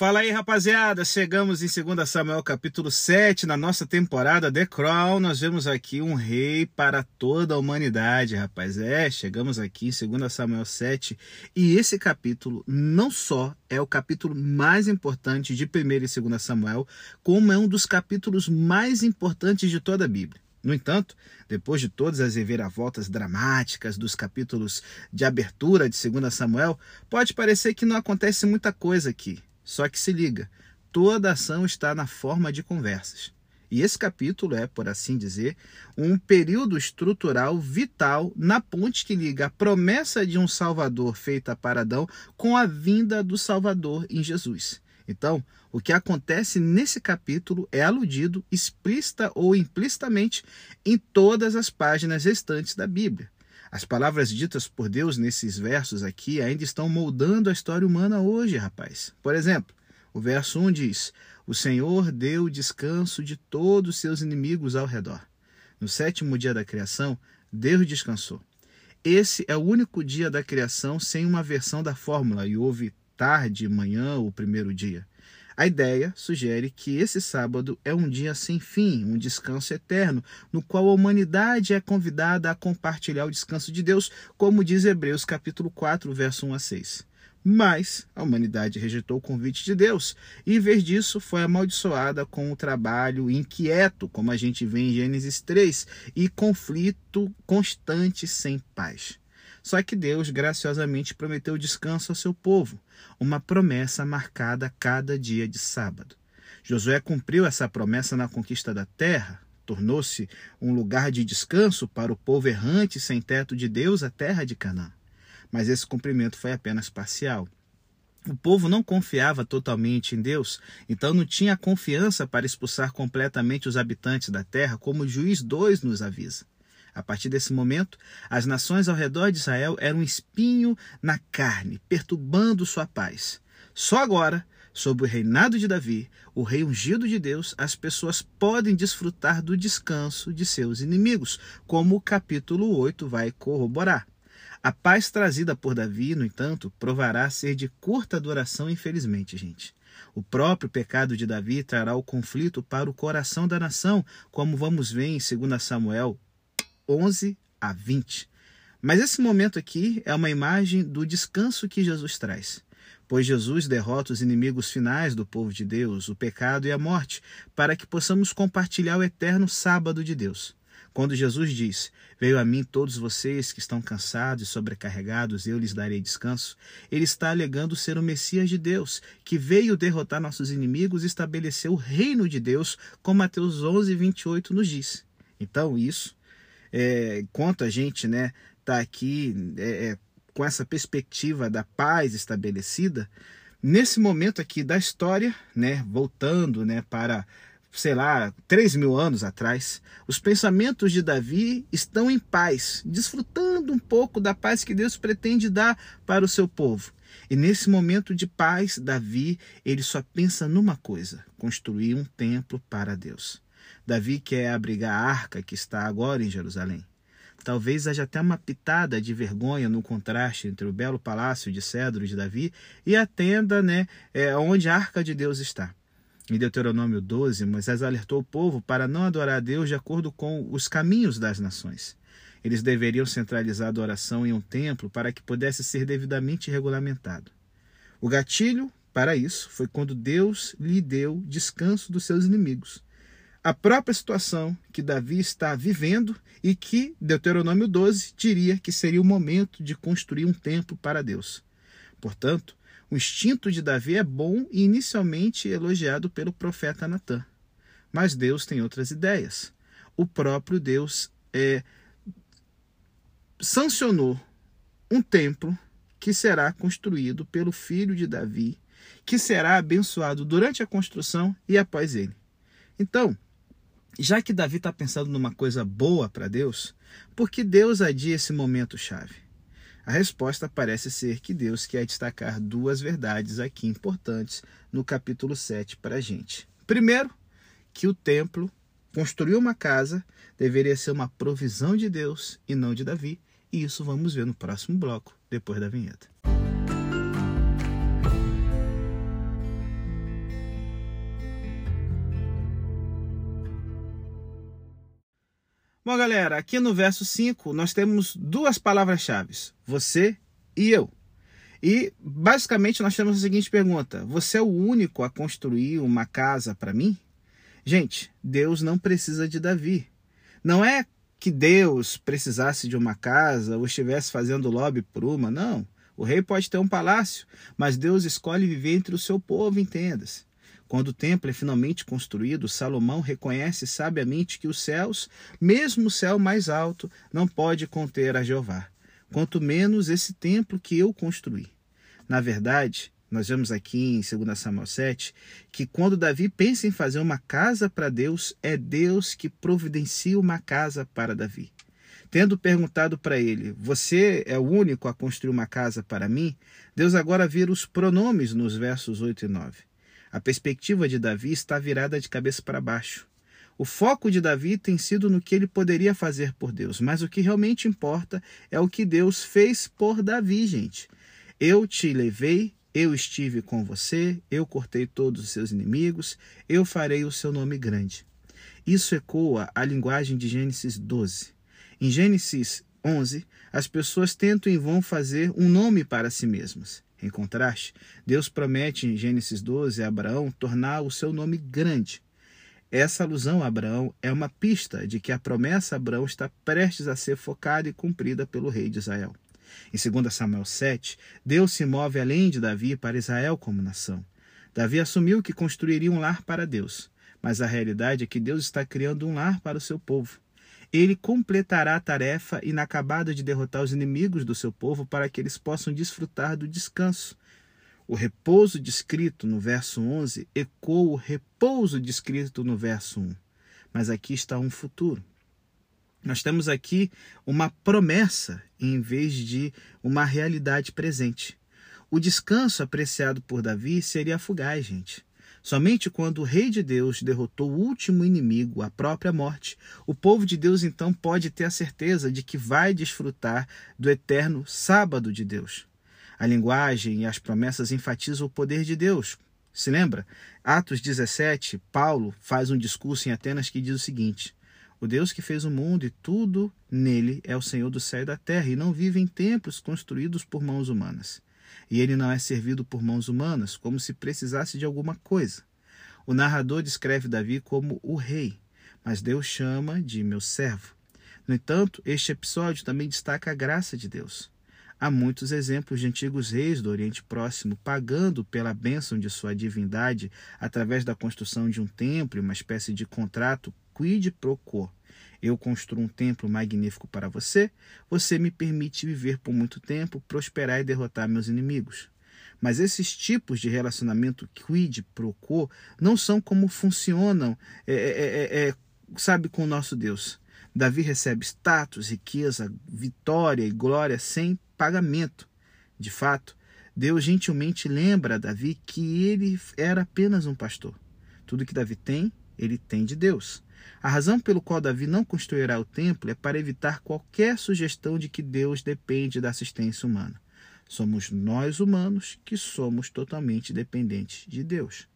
Fala aí, rapaziada. Chegamos em 2 Samuel capítulo 7, na nossa temporada The Crown. Nós vemos aqui um rei para toda a humanidade, rapaz. É, chegamos aqui em 2 Samuel 7 e esse capítulo não só é o capítulo mais importante de 1 e 2 Samuel, como é um dos capítulos mais importantes de toda a Bíblia. No entanto, depois de todas as reviravoltas dramáticas dos capítulos de abertura de 2 Samuel, pode parecer que não acontece muita coisa aqui. Só que se liga, toda ação está na forma de conversas. E esse capítulo é, por assim dizer, um período estrutural vital na ponte que liga a promessa de um Salvador feita para Adão com a vinda do Salvador em Jesus. Então, o que acontece nesse capítulo é aludido explícita ou implicitamente em todas as páginas restantes da Bíblia. As palavras ditas por Deus nesses versos aqui ainda estão moldando a história humana hoje, rapaz. Por exemplo, o verso 1 diz: O Senhor deu descanso de todos os seus inimigos ao redor. No sétimo dia da criação, Deus descansou. Esse é o único dia da criação sem uma versão da fórmula e houve tarde, manhã ou primeiro dia. A ideia sugere que esse sábado é um dia sem fim, um descanso eterno, no qual a humanidade é convidada a compartilhar o descanso de Deus, como diz Hebreus capítulo 4, verso 1 a 6. Mas a humanidade rejeitou o convite de Deus e, em vez disso, foi amaldiçoada com o trabalho inquieto, como a gente vê em Gênesis 3, e conflito constante sem paz. Só que Deus graciosamente prometeu descanso ao seu povo, uma promessa marcada cada dia de sábado. Josué cumpriu essa promessa na conquista da terra, tornou-se um lugar de descanso para o povo errante sem teto de Deus, a terra de Canaã. Mas esse cumprimento foi apenas parcial. O povo não confiava totalmente em Deus, então não tinha confiança para expulsar completamente os habitantes da terra, como o juiz 2 nos avisa. A partir desse momento, as nações ao redor de Israel eram um espinho na carne, perturbando sua paz. Só agora, sob o reinado de Davi, o rei ungido de Deus, as pessoas podem desfrutar do descanso de seus inimigos, como o capítulo 8 vai corroborar. A paz trazida por Davi, no entanto, provará ser de curta duração, infelizmente, gente. O próprio pecado de Davi trará o conflito para o coração da nação, como vamos ver em 2 Samuel 11 a 20. Mas esse momento aqui é uma imagem do descanso que Jesus traz. Pois Jesus derrota os inimigos finais do povo de Deus, o pecado e a morte, para que possamos compartilhar o eterno sábado de Deus. Quando Jesus diz: Veio a mim todos vocês que estão cansados e sobrecarregados, eu lhes darei descanso, ele está alegando ser o Messias de Deus, que veio derrotar nossos inimigos e estabeleceu o reino de Deus, como Mateus 11, 28 nos diz. Então, isso é, enquanto a gente né está aqui é, é, com essa perspectiva da paz estabelecida nesse momento aqui da história né voltando né para sei lá, três mil anos atrás, os pensamentos de Davi estão em paz, desfrutando um pouco da paz que Deus pretende dar para o seu povo. E nesse momento de paz, Davi, ele só pensa numa coisa: construir um templo para Deus. Davi quer abrigar a arca que está agora em Jerusalém. Talvez haja até uma pitada de vergonha no contraste entre o belo palácio de cedro de Davi e a tenda né, é, onde a arca de Deus está. Em Deuteronômio 12, Moisés alertou o povo para não adorar a Deus de acordo com os caminhos das nações. Eles deveriam centralizar a adoração em um templo para que pudesse ser devidamente regulamentado. O gatilho para isso foi quando Deus lhe deu descanso dos seus inimigos a própria situação que Davi está vivendo e que Deuteronômio 12 diria que seria o momento de construir um templo para Deus. Portanto, o instinto de Davi é bom e inicialmente elogiado pelo profeta Natã. Mas Deus tem outras ideias. O próprio Deus é, sancionou um templo que será construído pelo filho de Davi, que será abençoado durante a construção e após ele. Então, já que Davi está pensando numa coisa boa para Deus, por que Deus adia esse momento chave? A resposta parece ser que Deus quer destacar duas verdades aqui importantes no capítulo 7 para a gente. Primeiro, que o templo, construir uma casa, deveria ser uma provisão de Deus e não de Davi, e isso vamos ver no próximo bloco, depois da vinheta. Bom, galera, aqui no verso 5 nós temos duas palavras-chave: você e eu. E basicamente nós temos a seguinte pergunta: Você é o único a construir uma casa para mim? Gente, Deus não precisa de Davi. Não é que Deus precisasse de uma casa ou estivesse fazendo lobby por uma, não. O rei pode ter um palácio, mas Deus escolhe viver entre o seu povo, entendas. Quando o templo é finalmente construído, Salomão reconhece sabiamente que os céus, mesmo o céu mais alto, não pode conter a Jeová, quanto menos esse templo que eu construí. Na verdade, nós vemos aqui em 2 Samuel 7 que quando Davi pensa em fazer uma casa para Deus, é Deus que providencia uma casa para Davi. Tendo perguntado para ele: Você é o único a construir uma casa para mim? Deus agora vira os pronomes nos versos 8 e 9. A perspectiva de Davi está virada de cabeça para baixo. O foco de Davi tem sido no que ele poderia fazer por Deus, mas o que realmente importa é o que Deus fez por Davi, gente. Eu te levei, eu estive com você, eu cortei todos os seus inimigos, eu farei o seu nome grande. Isso ecoa a linguagem de Gênesis 12. Em Gênesis 11, as pessoas tentam em vão fazer um nome para si mesmas. Em contraste, Deus promete em Gênesis 12 a Abraão tornar o seu nome grande. Essa alusão a Abraão é uma pista de que a promessa a Abraão está prestes a ser focada e cumprida pelo rei de Israel. Em 2 Samuel 7, Deus se move além de Davi para Israel como nação. Davi assumiu que construiria um lar para Deus, mas a realidade é que Deus está criando um lar para o seu povo. Ele completará a tarefa inacabada de derrotar os inimigos do seu povo para que eles possam desfrutar do descanso. O repouso descrito no verso 11 ecoa o repouso descrito no verso 1. Mas aqui está um futuro. Nós temos aqui uma promessa em vez de uma realidade presente. O descanso apreciado por Davi seria fugaz, gente. Somente quando o Rei de Deus derrotou o último inimigo, a própria morte, o povo de Deus então pode ter a certeza de que vai desfrutar do eterno sábado de Deus. A linguagem e as promessas enfatizam o poder de Deus. Se lembra? Atos 17, Paulo faz um discurso em Atenas que diz o seguinte: O Deus que fez o mundo e tudo nele é o Senhor do céu e da terra e não vive em templos construídos por mãos humanas e ele não é servido por mãos humanas, como se precisasse de alguma coisa. O narrador descreve Davi como o rei, mas Deus chama de meu servo. No entanto, este episódio também destaca a graça de Deus. Há muitos exemplos de antigos reis do Oriente Próximo pagando pela bênção de sua divindade através da construção de um templo e uma espécie de contrato quid pro quo. Eu construo um templo magnífico para você, você me permite viver por muito tempo, prosperar e derrotar meus inimigos. Mas esses tipos de relacionamento quid pro quo não são como funcionam, é, é, é, sabe, com o nosso Deus. Davi recebe status, riqueza, vitória e glória sem pagamento. De fato, Deus gentilmente lembra a Davi que ele era apenas um pastor. Tudo que Davi tem, ele tem de Deus. A razão pelo qual Davi não construirá o templo é para evitar qualquer sugestão de que Deus depende da assistência humana. Somos nós humanos que somos totalmente dependentes de Deus.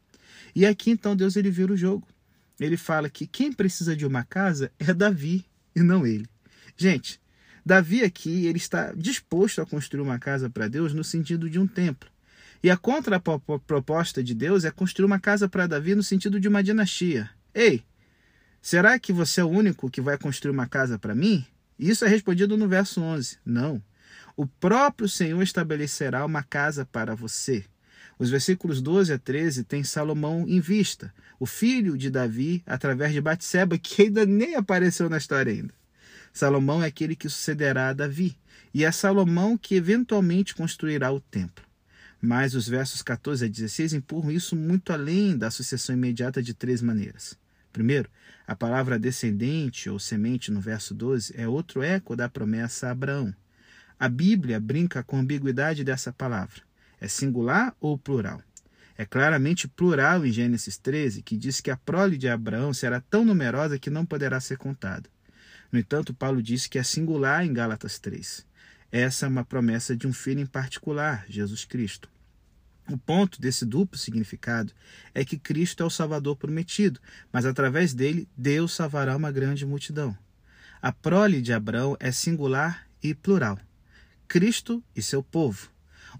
E aqui então Deus ele vira o jogo. Ele fala que quem precisa de uma casa é Davi e não ele. Gente, Davi aqui ele está disposto a construir uma casa para Deus no sentido de um templo. E a contraproposta de Deus é construir uma casa para Davi no sentido de uma dinastia. Ei, Será que você é o único que vai construir uma casa para mim? Isso é respondido no verso 11. Não. O próprio Senhor estabelecerá uma casa para você. Os versículos 12 a 13 têm Salomão em vista, o filho de Davi, através de Batseba, que ainda nem apareceu na história ainda. Salomão é aquele que sucederá a Davi, e é Salomão que eventualmente construirá o templo. Mas os versos 14 a 16 empurram isso muito além da sucessão imediata de três maneiras. Primeiro, a palavra descendente ou semente no verso 12 é outro eco da promessa a Abraão. A Bíblia brinca com a ambiguidade dessa palavra. É singular ou plural? É claramente plural em Gênesis 13, que diz que a prole de Abraão será tão numerosa que não poderá ser contada. No entanto, Paulo disse que é singular em Gálatas 3. Essa é uma promessa de um filho em particular, Jesus Cristo. O ponto desse duplo significado é que Cristo é o Salvador prometido, mas através dele Deus salvará uma grande multidão. A prole de Abraão é singular e plural. Cristo e seu povo.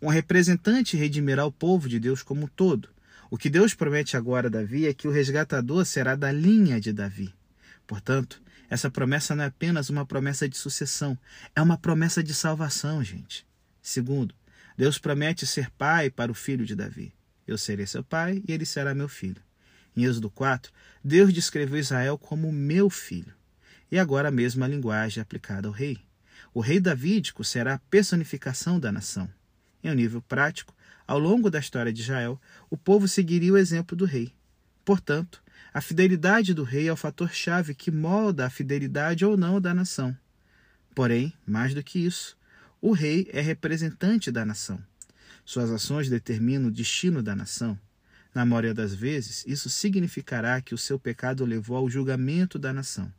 Um representante redimirá o povo de Deus como um todo. O que Deus promete agora a Davi é que o resgatador será da linha de Davi. Portanto, essa promessa não é apenas uma promessa de sucessão, é uma promessa de salvação, gente. Segundo, Deus promete ser pai para o filho de Davi. Eu serei seu pai e ele será meu filho. Em Êxodo 4, Deus descreveu Israel como meu filho. E agora a mesma linguagem aplicada ao rei. O rei davídico será a personificação da nação. Em um nível prático, ao longo da história de Israel, o povo seguiria o exemplo do rei. Portanto, a fidelidade do rei é o fator-chave que molda a fidelidade ou não da nação. Porém, mais do que isso, o rei é representante da nação. Suas ações determinam o destino da nação. Na maioria das vezes, isso significará que o seu pecado levou ao julgamento da nação.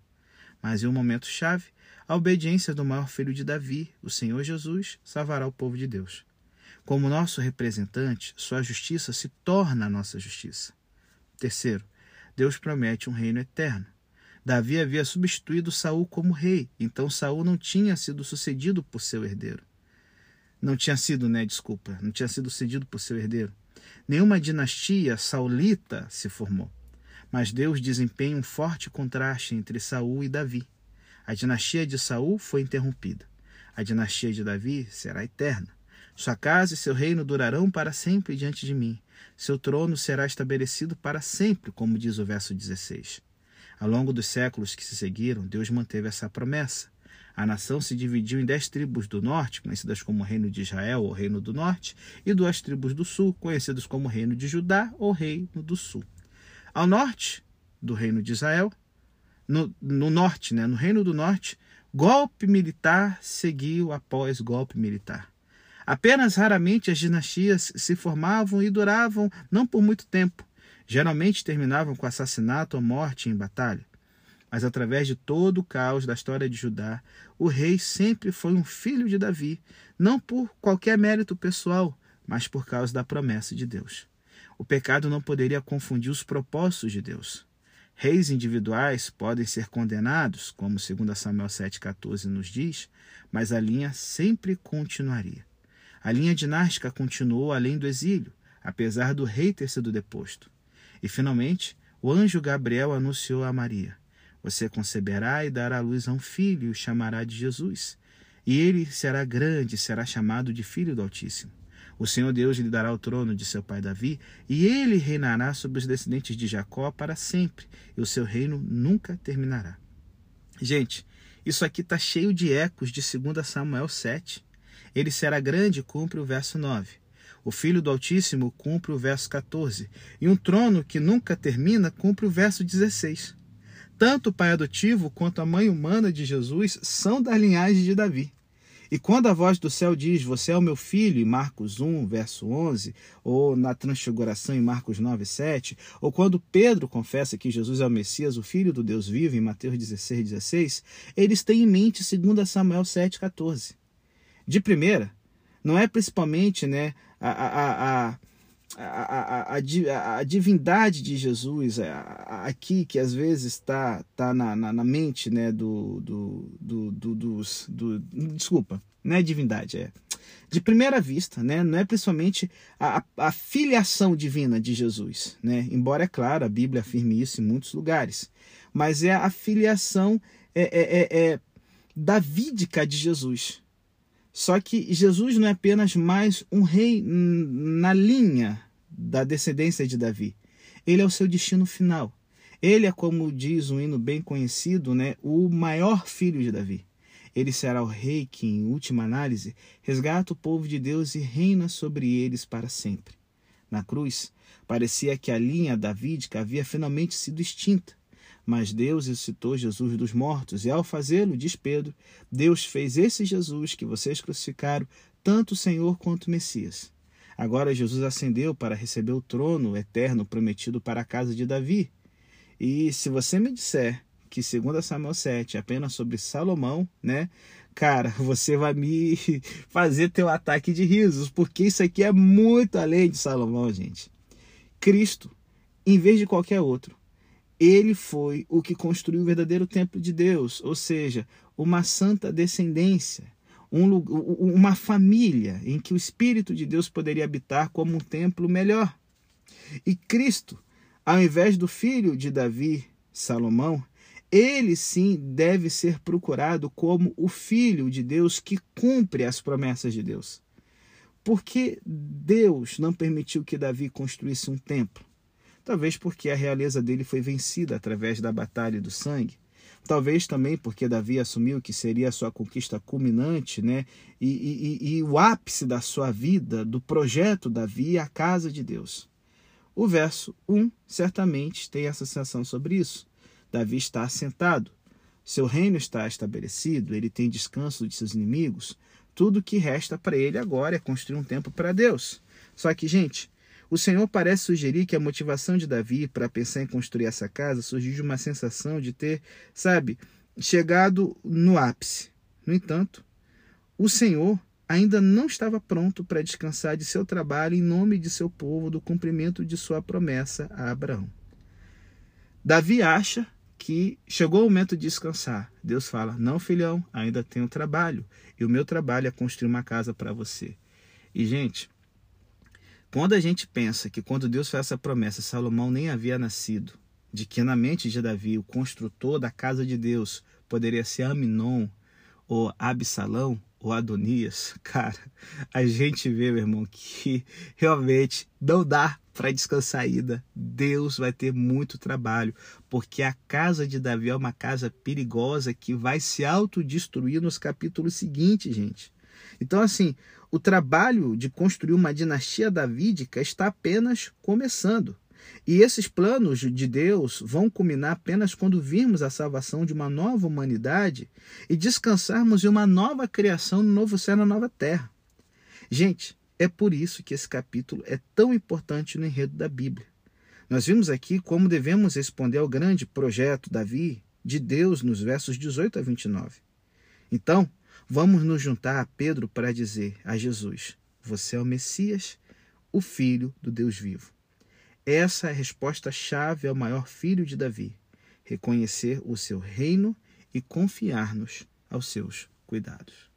Mas em um momento chave, a obediência do maior filho de Davi, o Senhor Jesus, salvará o povo de Deus. Como nosso representante, sua justiça se torna a nossa justiça. Terceiro, Deus promete um reino eterno. Davi havia substituído Saul como rei, então Saul não tinha sido sucedido por seu herdeiro. Não tinha sido, né, desculpa, não tinha sido sucedido por seu herdeiro. Nenhuma dinastia saulita se formou. Mas Deus desempenha um forte contraste entre Saul e Davi. A dinastia de Saul foi interrompida. A dinastia de Davi será eterna. Sua casa e seu reino durarão para sempre diante de mim. Seu trono será estabelecido para sempre, como diz o verso 16. Ao longo dos séculos que se seguiram, Deus manteve essa promessa. A nação se dividiu em dez tribos do norte, conhecidas como Reino de Israel ou Reino do Norte, e duas tribos do sul, conhecidas como Reino de Judá ou Reino do Sul. Ao norte do Reino de Israel, no, no norte, né, no Reino do Norte, golpe militar seguiu após golpe militar. Apenas raramente as dinastias se formavam e duravam não por muito tempo. Geralmente terminavam com assassinato ou morte em batalha. Mas através de todo o caos da história de Judá, o rei sempre foi um filho de Davi, não por qualquer mérito pessoal, mas por causa da promessa de Deus. O pecado não poderia confundir os propósitos de Deus. Reis individuais podem ser condenados, como 2 Samuel 7,14 nos diz, mas a linha sempre continuaria. A linha dinástica continuou além do exílio, apesar do rei ter sido deposto. E finalmente, o anjo Gabriel anunciou a Maria: Você conceberá e dará à luz a um filho e o chamará de Jesus. E ele será grande, será chamado de Filho do Altíssimo. O Senhor Deus lhe dará o trono de seu pai Davi, e ele reinará sobre os descendentes de Jacó para sempre, e o seu reino nunca terminará. Gente, isso aqui está cheio de ecos de 2 Samuel 7. Ele será grande, cumpre o verso 9. O Filho do Altíssimo cumpre o verso 14. E um trono que nunca termina cumpre o verso 16. Tanto o pai adotivo quanto a mãe humana de Jesus são da linhagem de Davi. E quando a voz do céu diz, Você é o meu filho, em Marcos 1, verso 11, ou na Transfiguração, em Marcos 9, 7, ou quando Pedro confessa que Jesus é o Messias, o Filho do Deus vivo, em Mateus 16, 16, eles têm em mente 2 Samuel 7, 14 de primeira, não é principalmente né, a, a, a, a, a, a divindade de Jesus aqui, que às vezes está tá na, na, na, mente né, do, do, do, do, dos. Do, desculpa, não é divindade, é. De primeira vista, né, não é principalmente a, a filiação divina de Jesus, né, embora, é claro, a Bíblia afirme isso em muitos lugares, mas é a filiação é, é, é, é davídica de Jesus. Só que Jesus não é apenas mais um rei na linha da descendência de Davi. Ele é o seu destino final. Ele é, como diz um hino bem conhecido, né, o maior filho de Davi. Ele será o rei que, em última análise, resgata o povo de Deus e reina sobre eles para sempre. Na cruz, parecia que a linha davídica havia finalmente sido extinta. Mas Deus ressuscitou Jesus dos mortos, e ao fazê-lo, diz Pedro, Deus fez esse Jesus que vocês crucificaram, tanto o Senhor quanto o Messias. Agora Jesus ascendeu para receber o trono eterno prometido para a casa de Davi. E se você me disser que 2 Samuel 7 é apenas sobre Salomão, né? Cara, você vai me fazer ter um ataque de risos, porque isso aqui é muito além de Salomão, gente. Cristo, em vez de qualquer outro, ele foi o que construiu o verdadeiro templo de Deus, ou seja, uma santa descendência, um, uma família em que o Espírito de Deus poderia habitar como um templo melhor. E Cristo, ao invés do filho de Davi, Salomão, ele sim deve ser procurado como o filho de Deus que cumpre as promessas de Deus. Por que Deus não permitiu que Davi construísse um templo? Talvez porque a realeza dele foi vencida através da batalha do sangue. Talvez também porque Davi assumiu que seria a sua conquista culminante, né? E, e, e o ápice da sua vida, do projeto Davi, a casa de Deus. O verso 1 certamente tem essa sensação sobre isso. Davi está assentado, seu reino está estabelecido, ele tem descanso de seus inimigos. Tudo que resta para ele agora é construir um templo para Deus. Só que, gente, o Senhor parece sugerir que a motivação de Davi para pensar em construir essa casa surgiu de uma sensação de ter, sabe, chegado no ápice. No entanto, o Senhor ainda não estava pronto para descansar de seu trabalho em nome de seu povo, do cumprimento de sua promessa a Abraão. Davi acha que chegou o momento de descansar. Deus fala: Não, filhão, ainda tenho trabalho. E o meu trabalho é construir uma casa para você. E, gente, quando a gente pensa que quando Deus fez essa promessa, Salomão nem havia nascido, de que na mente de Davi, o construtor da casa de Deus poderia ser Aminon, ou Absalão, ou Adonias, cara, a gente vê, meu irmão, que realmente não dá para descansar ainda. Deus vai ter muito trabalho, porque a casa de Davi é uma casa perigosa que vai se autodestruir nos capítulos seguintes, gente. Então, assim, o trabalho de construir uma dinastia davídica está apenas começando. E esses planos de Deus vão culminar apenas quando virmos a salvação de uma nova humanidade e descansarmos em uma nova criação no novo céu na nova terra. Gente, é por isso que esse capítulo é tão importante no enredo da Bíblia. Nós vimos aqui como devemos responder ao grande projeto Davi de Deus nos versos 18 a 29. Então, Vamos nos juntar a Pedro para dizer a Jesus: Você é o Messias, o Filho do Deus vivo. Essa é a resposta-chave ao maior filho de Davi: reconhecer o seu reino e confiar-nos aos seus cuidados.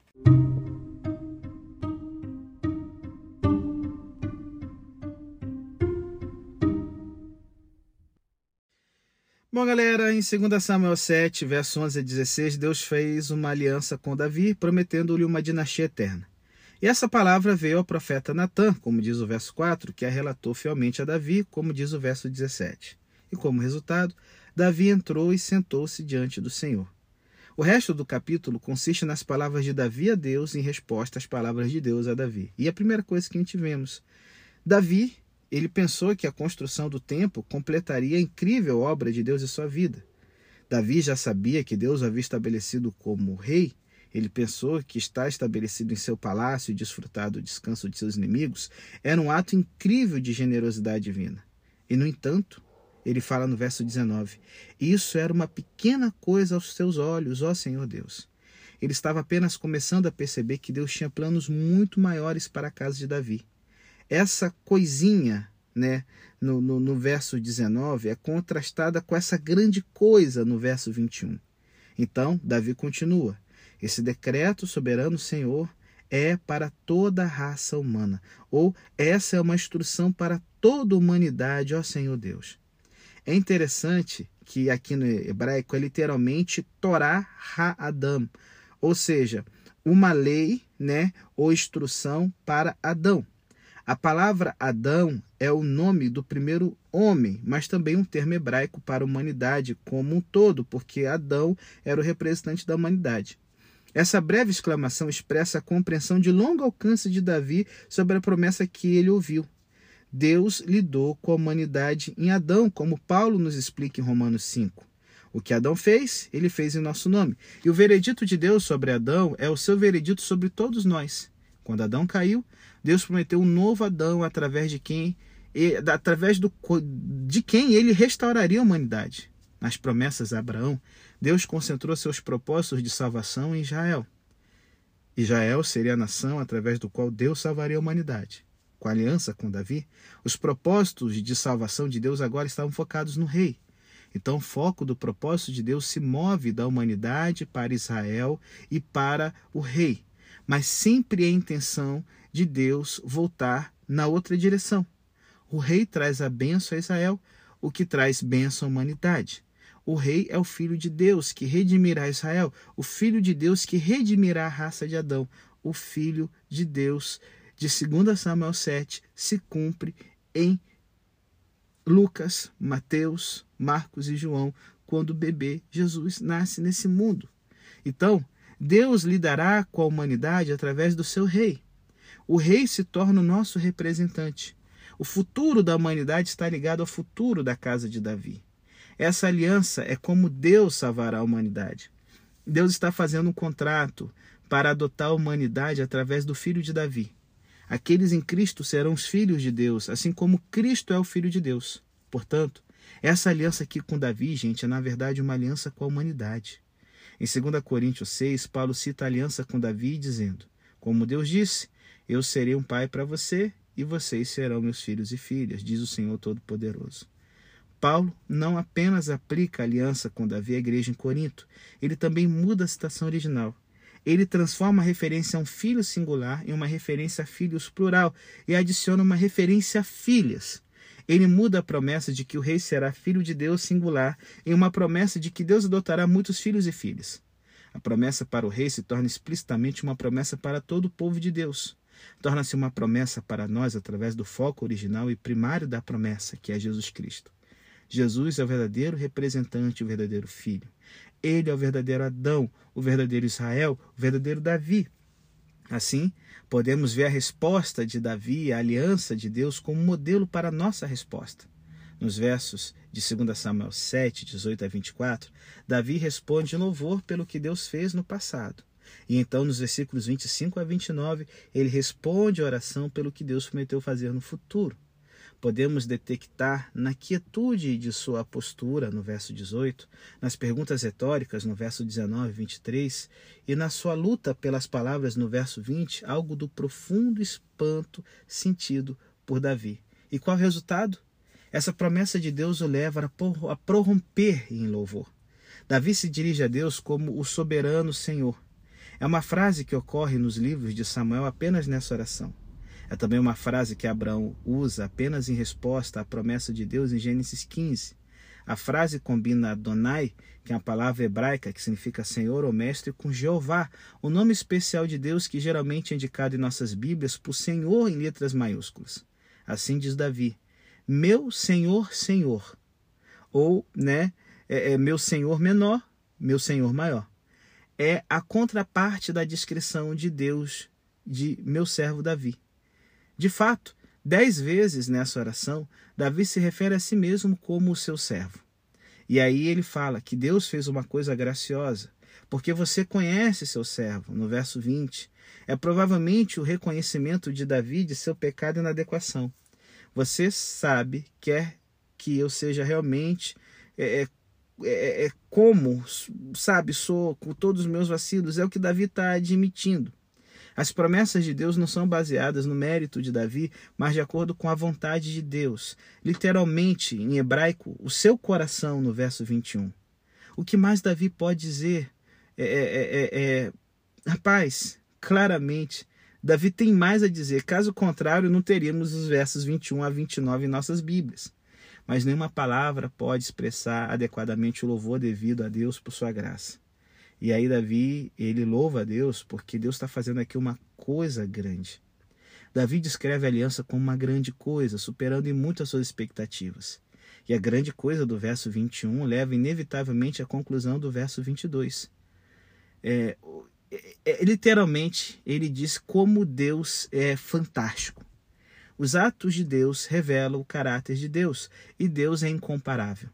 Bom, galera, em 2 Samuel 7, verso 11 a 16, Deus fez uma aliança com Davi, prometendo-lhe uma dinastia eterna. E essa palavra veio ao profeta Natã, como diz o verso 4, que a relatou fielmente a Davi, como diz o verso 17. E como resultado, Davi entrou e sentou-se diante do Senhor. O resto do capítulo consiste nas palavras de Davi a Deus em resposta às palavras de Deus a Davi. E a primeira coisa que a gente vemos, Davi ele pensou que a construção do templo completaria a incrível obra de Deus em sua vida. Davi já sabia que Deus havia estabelecido como rei. Ele pensou que estar estabelecido em seu palácio e desfrutar do descanso de seus inimigos era um ato incrível de generosidade divina. E, no entanto, ele fala no verso 19: Isso era uma pequena coisa aos teus olhos, ó Senhor Deus. Ele estava apenas começando a perceber que Deus tinha planos muito maiores para a casa de Davi. Essa coisinha, né, no, no, no verso 19, é contrastada com essa grande coisa no verso 21. Então, Davi continua: Esse decreto soberano Senhor é para toda a raça humana, ou essa é uma instrução para toda a humanidade, ó Senhor Deus. É interessante que aqui no hebraico é literalmente Torá Ha-Adam, ou seja, uma lei, né, ou instrução para Adão. A palavra Adão é o nome do primeiro homem, mas também um termo hebraico para a humanidade como um todo, porque Adão era o representante da humanidade. Essa breve exclamação expressa a compreensão de longo alcance de Davi sobre a promessa que ele ouviu. Deus lidou com a humanidade em Adão, como Paulo nos explica em Romanos 5. O que Adão fez, ele fez em nosso nome. E o veredito de Deus sobre Adão é o seu veredito sobre todos nós. Quando Adão caiu, Deus prometeu um novo Adão através de quem através do, de quem ele restauraria a humanidade. Nas promessas a Abraão, Deus concentrou seus propósitos de salvação em Israel. Israel seria a nação através do qual Deus salvaria a humanidade. Com a aliança com Davi, os propósitos de salvação de Deus agora estavam focados no rei. Então, o foco do propósito de Deus se move da humanidade para Israel e para o rei, mas sempre a intenção de Deus voltar na outra direção. O rei traz a bênção a Israel, o que traz bênção à humanidade. O rei é o filho de Deus que redimirá Israel, o filho de Deus que redimirá a raça de Adão, o filho de Deus de 2 Samuel 7 se cumpre em Lucas, Mateus, Marcos e João, quando o bebê Jesus nasce nesse mundo. Então, Deus lidará com a humanidade através do seu rei. O rei se torna o nosso representante. O futuro da humanidade está ligado ao futuro da casa de Davi. Essa aliança é como Deus salvará a humanidade. Deus está fazendo um contrato para adotar a humanidade através do filho de Davi. Aqueles em Cristo serão os filhos de Deus, assim como Cristo é o filho de Deus. Portanto, essa aliança aqui com Davi, gente, é na verdade uma aliança com a humanidade. Em 2 Coríntios 6, Paulo cita a aliança com Davi, dizendo: Como Deus disse, eu serei um pai para você e vocês serão meus filhos e filhas, diz o Senhor Todo-Poderoso. Paulo não apenas aplica a aliança com Davi à igreja em Corinto, ele também muda a citação original ele transforma a referência a um filho singular em uma referência a filhos plural e adiciona uma referência a filhas. Ele muda a promessa de que o rei será filho de Deus singular em uma promessa de que Deus adotará muitos filhos e filhas. A promessa para o rei se torna explicitamente uma promessa para todo o povo de Deus. Torna-se uma promessa para nós através do foco original e primário da promessa, que é Jesus Cristo. Jesus é o verdadeiro representante, o verdadeiro filho. Ele é o verdadeiro Adão, o verdadeiro Israel, o verdadeiro Davi. Assim, podemos ver a resposta de Davi, a aliança de Deus, como modelo para a nossa resposta. Nos versos de 2 Samuel 7, 18 a 24, Davi responde louvor pelo que Deus fez no passado. E então, nos versículos 25 a 29, ele responde a oração pelo que Deus prometeu fazer no futuro podemos detectar na quietude de sua postura, no verso 18, nas perguntas retóricas, no verso 19 e 23, e na sua luta pelas palavras, no verso 20, algo do profundo espanto sentido por Davi. E qual o resultado? Essa promessa de Deus o leva a prorromper em louvor. Davi se dirige a Deus como o soberano Senhor. É uma frase que ocorre nos livros de Samuel apenas nessa oração. É também uma frase que Abraão usa apenas em resposta à promessa de Deus em Gênesis 15. A frase combina Adonai, que é a palavra hebraica que significa Senhor ou Mestre, com Jeová, o nome especial de Deus que geralmente é indicado em nossas Bíblias por Senhor em letras maiúsculas. Assim diz Davi: Meu Senhor, Senhor. Ou, né, é, é meu Senhor menor, meu Senhor maior. É a contraparte da descrição de Deus de meu servo Davi. De fato, dez vezes nessa oração, Davi se refere a si mesmo como o seu servo. E aí ele fala que Deus fez uma coisa graciosa, porque você conhece seu servo, no verso 20. É provavelmente o reconhecimento de Davi de seu pecado e inadequação. Você sabe, quer que eu seja realmente é, é, é, é como, sabe, sou com todos os meus vacilos, é o que Davi está admitindo. As promessas de Deus não são baseadas no mérito de Davi, mas de acordo com a vontade de Deus. Literalmente, em hebraico, o seu coração, no verso 21. O que mais Davi pode dizer? É, é, é, é, rapaz, claramente, Davi tem mais a dizer. Caso contrário, não teríamos os versos 21 a 29 em nossas Bíblias. Mas nenhuma palavra pode expressar adequadamente o louvor devido a Deus por sua graça. E aí Davi, ele louva a Deus porque Deus está fazendo aqui uma coisa grande. Davi descreve a aliança como uma grande coisa, superando em muito as suas expectativas. E a grande coisa do verso 21 leva inevitavelmente à conclusão do verso 22. É, é, é, literalmente, ele diz como Deus é fantástico. Os atos de Deus revelam o caráter de Deus, e Deus é incomparável.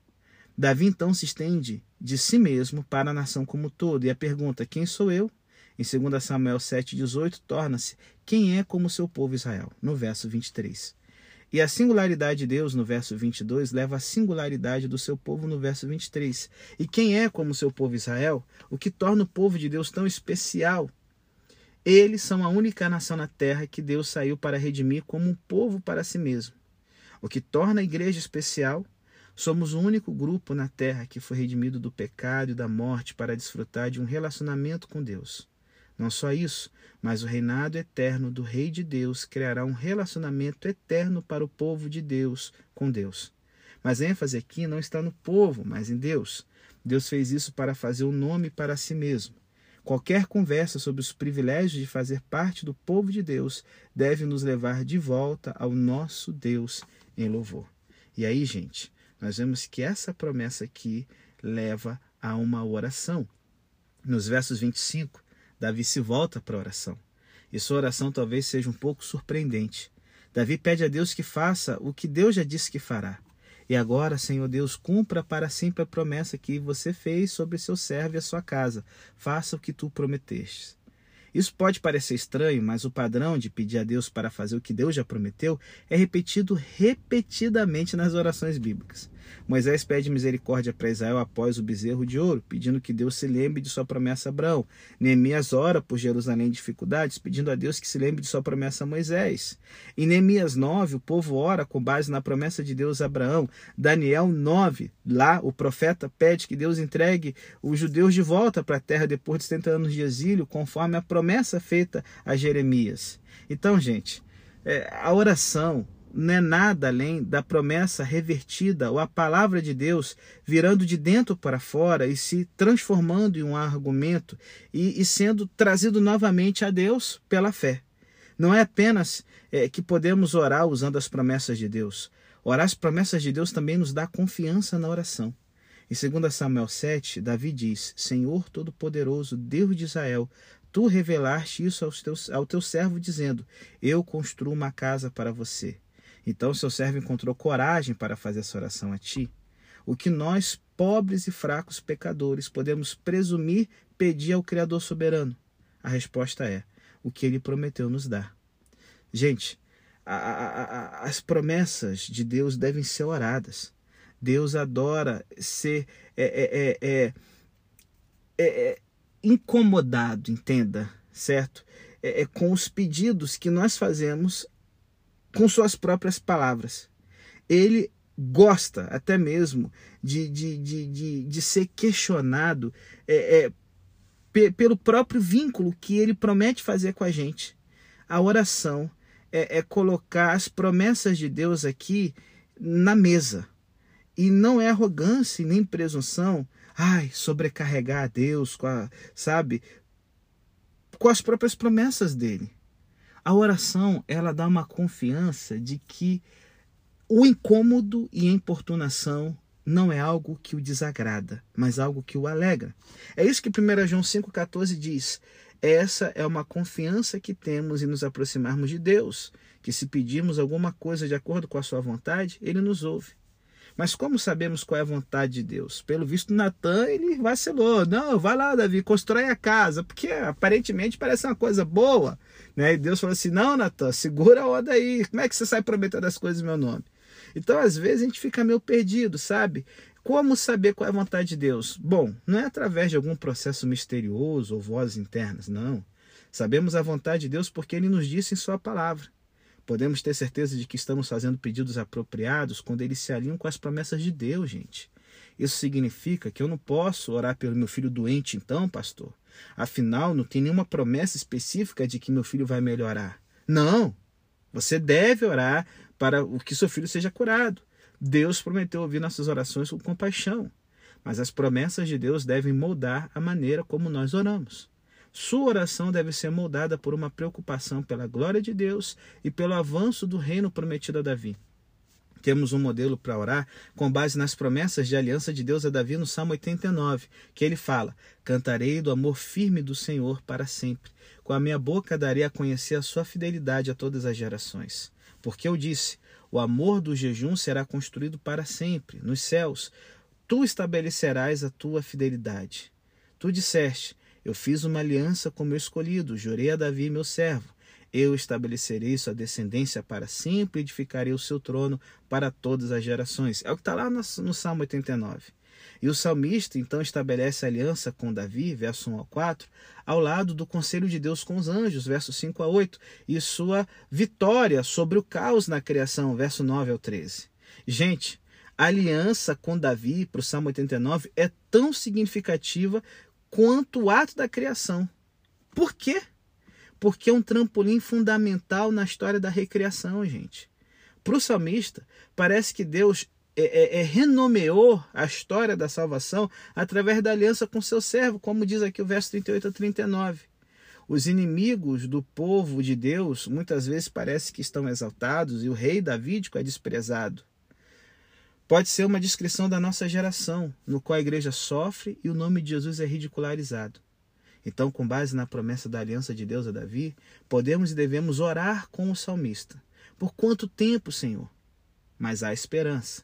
Davi então se estende de si mesmo para a nação como todo, e a pergunta: quem sou eu? Em 2 Samuel 7,18, torna-se quem é como seu povo Israel, no verso 23. E a singularidade de Deus, no verso 22, leva à singularidade do seu povo, no verso 23. E quem é como seu povo Israel? O que torna o povo de Deus tão especial? Eles são a única nação na terra que Deus saiu para redimir como um povo para si mesmo. O que torna a igreja especial Somos o único grupo na Terra que foi redimido do pecado e da morte para desfrutar de um relacionamento com Deus. Não só isso, mas o reinado eterno do Rei de Deus criará um relacionamento eterno para o povo de Deus com Deus. Mas a ênfase aqui não está no povo, mas em Deus. Deus fez isso para fazer um nome para si mesmo. Qualquer conversa sobre os privilégios de fazer parte do povo de Deus deve nos levar de volta ao nosso Deus em louvor. E aí, gente, nós vemos que essa promessa aqui leva a uma oração. Nos versos 25, Davi se volta para a oração. E sua oração talvez seja um pouco surpreendente. Davi pede a Deus que faça o que Deus já disse que fará. E agora, Senhor Deus, cumpra para sempre a promessa que você fez sobre seu servo e a sua casa. Faça o que tu prometestes. Isso pode parecer estranho, mas o padrão de pedir a Deus para fazer o que Deus já prometeu é repetido repetidamente nas orações bíblicas. Moisés pede misericórdia para Israel após o bezerro de ouro, pedindo que Deus se lembre de sua promessa a Abraão. Neemias ora por Jerusalém em dificuldades, pedindo a Deus que se lembre de sua promessa a Moisés. Em Neemias 9, o povo ora com base na promessa de Deus a Abraão. Daniel 9, lá o profeta pede que Deus entregue os judeus de volta para a terra depois de 70 anos de exílio, conforme a promessa feita a Jeremias. Então, gente, é, a oração não é nada além da promessa revertida ou a palavra de Deus virando de dentro para fora e se transformando em um argumento e, e sendo trazido novamente a Deus pela fé. Não é apenas é, que podemos orar usando as promessas de Deus. Orar as promessas de Deus também nos dá confiança na oração. Em 2 Samuel 7, Davi diz: Senhor Todo-Poderoso, Deus de Israel, tu revelaste isso aos teus, ao teu servo, dizendo: Eu construo uma casa para você. Então seu servo encontrou coragem para fazer essa oração a ti. O que nós, pobres e fracos pecadores, podemos presumir pedir ao Criador soberano? A resposta é: o que ele prometeu nos dar. Gente, a, a, a, as promessas de Deus devem ser oradas. Deus adora ser é, é, é, é incomodado, entenda, certo? É, com os pedidos que nós fazemos com suas próprias palavras. Ele gosta até mesmo de, de, de, de, de ser questionado é, é, pelo próprio vínculo que ele promete fazer com a gente. A oração é, é colocar as promessas de Deus aqui na mesa. E não é arrogância nem presunção, ai, sobrecarregar a Deus com a, sabe, com as próprias promessas dele. A oração, ela dá uma confiança de que o incômodo e a importunação não é algo que o desagrada, mas algo que o alegra. É isso que 1 João 5,14 diz. Essa é uma confiança que temos em nos aproximarmos de Deus, que se pedirmos alguma coisa de acordo com a sua vontade, ele nos ouve. Mas como sabemos qual é a vontade de Deus? Pelo visto, Natan ele vacilou. Não, vai lá, Davi, constrói a casa, porque aparentemente parece uma coisa boa. Né? E Deus falou assim: não, Natan, segura a onda aí. Como é que você sai prometendo as coisas em meu nome? Então, às vezes, a gente fica meio perdido, sabe? Como saber qual é a vontade de Deus? Bom, não é através de algum processo misterioso ou vozes internas, não. Sabemos a vontade de Deus porque ele nos disse em Sua palavra. Podemos ter certeza de que estamos fazendo pedidos apropriados quando eles se alinham com as promessas de Deus, gente. Isso significa que eu não posso orar pelo meu filho doente, então, pastor? Afinal, não tem nenhuma promessa específica de que meu filho vai melhorar. Não! Você deve orar para o que seu filho seja curado. Deus prometeu ouvir nossas orações com compaixão, mas as promessas de Deus devem moldar a maneira como nós oramos. Sua oração deve ser moldada por uma preocupação pela glória de Deus e pelo avanço do reino prometido a Davi. Temos um modelo para orar com base nas promessas de aliança de Deus a Davi no Salmo 89, que ele fala: Cantarei do amor firme do Senhor para sempre. Com a minha boca darei a conhecer a sua fidelidade a todas as gerações. Porque eu disse: O amor do jejum será construído para sempre, nos céus. Tu estabelecerás a tua fidelidade. Tu disseste: eu fiz uma aliança com meu escolhido, jurei a Davi, meu servo. Eu estabelecerei sua descendência para sempre e edificarei o seu trono para todas as gerações. É o que está lá no, no Salmo 89. E o salmista então estabelece aliança com Davi, verso 1 a 4, ao lado do conselho de Deus com os anjos, verso 5 a 8, e sua vitória sobre o caos na criação, verso 9 ao 13. Gente, A aliança com Davi, para o Salmo 89, é tão significativa quanto o ato da criação. Por quê? Porque é um trampolim fundamental na história da recriação, gente. Para o salmista, parece que Deus é, é, é, renomeou a história da salvação através da aliança com seu servo, como diz aqui o verso 38 a 39. Os inimigos do povo de Deus muitas vezes parece que estão exaltados e o rei davídico é desprezado. Pode ser uma descrição da nossa geração, no qual a igreja sofre e o nome de Jesus é ridicularizado. Então, com base na promessa da aliança de Deus a Davi, podemos e devemos orar com o salmista. Por quanto tempo, Senhor? Mas há esperança.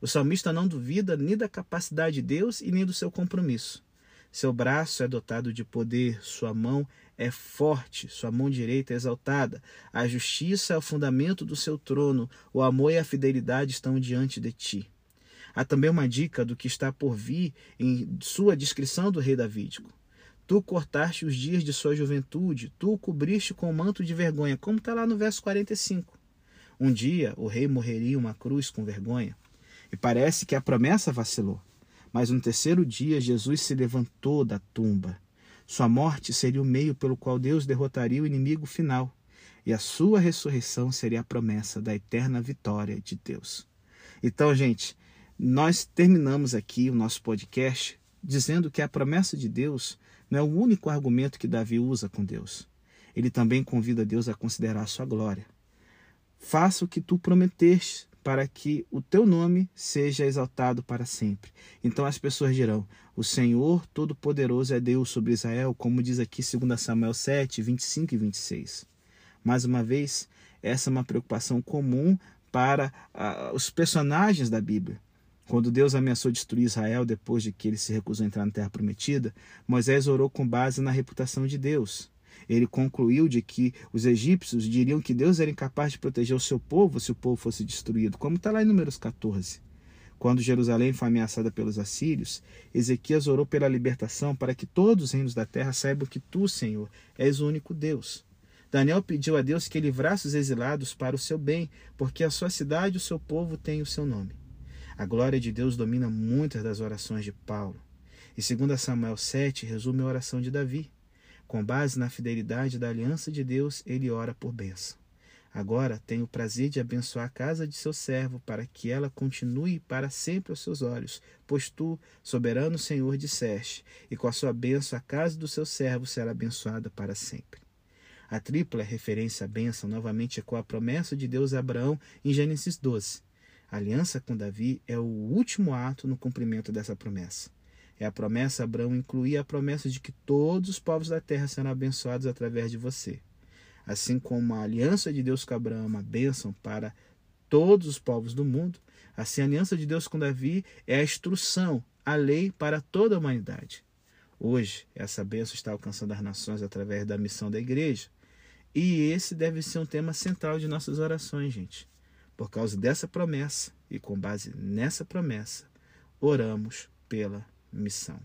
O salmista não duvida nem da capacidade de Deus e nem do seu compromisso. Seu braço é dotado de poder, sua mão é forte, sua mão direita é exaltada. A justiça é o fundamento do seu trono, o amor e a fidelidade estão diante de ti. Há também uma dica do que está por vir em sua descrição do rei Davídico. Tu cortaste os dias de sua juventude, tu o cobriste com um manto de vergonha, como está lá no verso 45. Um dia o rei morreria uma cruz com vergonha. E parece que a promessa vacilou. Mas no terceiro dia Jesus se levantou da tumba. Sua morte seria o meio pelo qual Deus derrotaria o inimigo final. E a sua ressurreição seria a promessa da eterna vitória de Deus. Então, gente, nós terminamos aqui o nosso podcast dizendo que a promessa de Deus não é o único argumento que Davi usa com Deus. Ele também convida Deus a considerar a sua glória. Faça o que tu prometeste, para que o teu nome seja exaltado para sempre. Então as pessoas dirão: O Senhor Todo-Poderoso é Deus sobre Israel, como diz aqui 2 Samuel 7, 25 e 26. Mais uma vez, essa é uma preocupação comum para uh, os personagens da Bíblia. Quando Deus ameaçou destruir Israel depois de que ele se recusou a entrar na terra prometida, Moisés orou com base na reputação de Deus. Ele concluiu de que os egípcios diriam que Deus era incapaz de proteger o seu povo se o povo fosse destruído, como está lá em Números 14. Quando Jerusalém foi ameaçada pelos assírios, Ezequias orou pela libertação para que todos os reinos da terra saibam que tu, Senhor, és o único Deus. Daniel pediu a Deus que livrasse os exilados para o seu bem, porque a sua cidade e o seu povo têm o seu nome. A glória de Deus domina muitas das orações de Paulo. E 2 Samuel 7 resume a oração de Davi. Com base na fidelidade da aliança de Deus, ele ora por bênção. Agora tenho o prazer de abençoar a casa de seu servo, para que ela continue para sempre aos seus olhos, pois tu, soberano Senhor, disseste, e com a sua bênção a casa do seu servo será abençoada para sempre. A tripla referência à bênção novamente ecoa a promessa de Deus a Abraão em Gênesis 12. A aliança com Davi é o último ato no cumprimento dessa promessa. É a promessa, Abraão incluía a promessa de que todos os povos da terra serão abençoados através de você. Assim como a aliança de Deus com Abraão é uma bênção para todos os povos do mundo, assim a aliança de Deus com Davi é a instrução, a lei para toda a humanidade. Hoje, essa bênção está alcançando as nações através da missão da igreja. E esse deve ser um tema central de nossas orações, gente. Por causa dessa promessa e com base nessa promessa, oramos pela missão.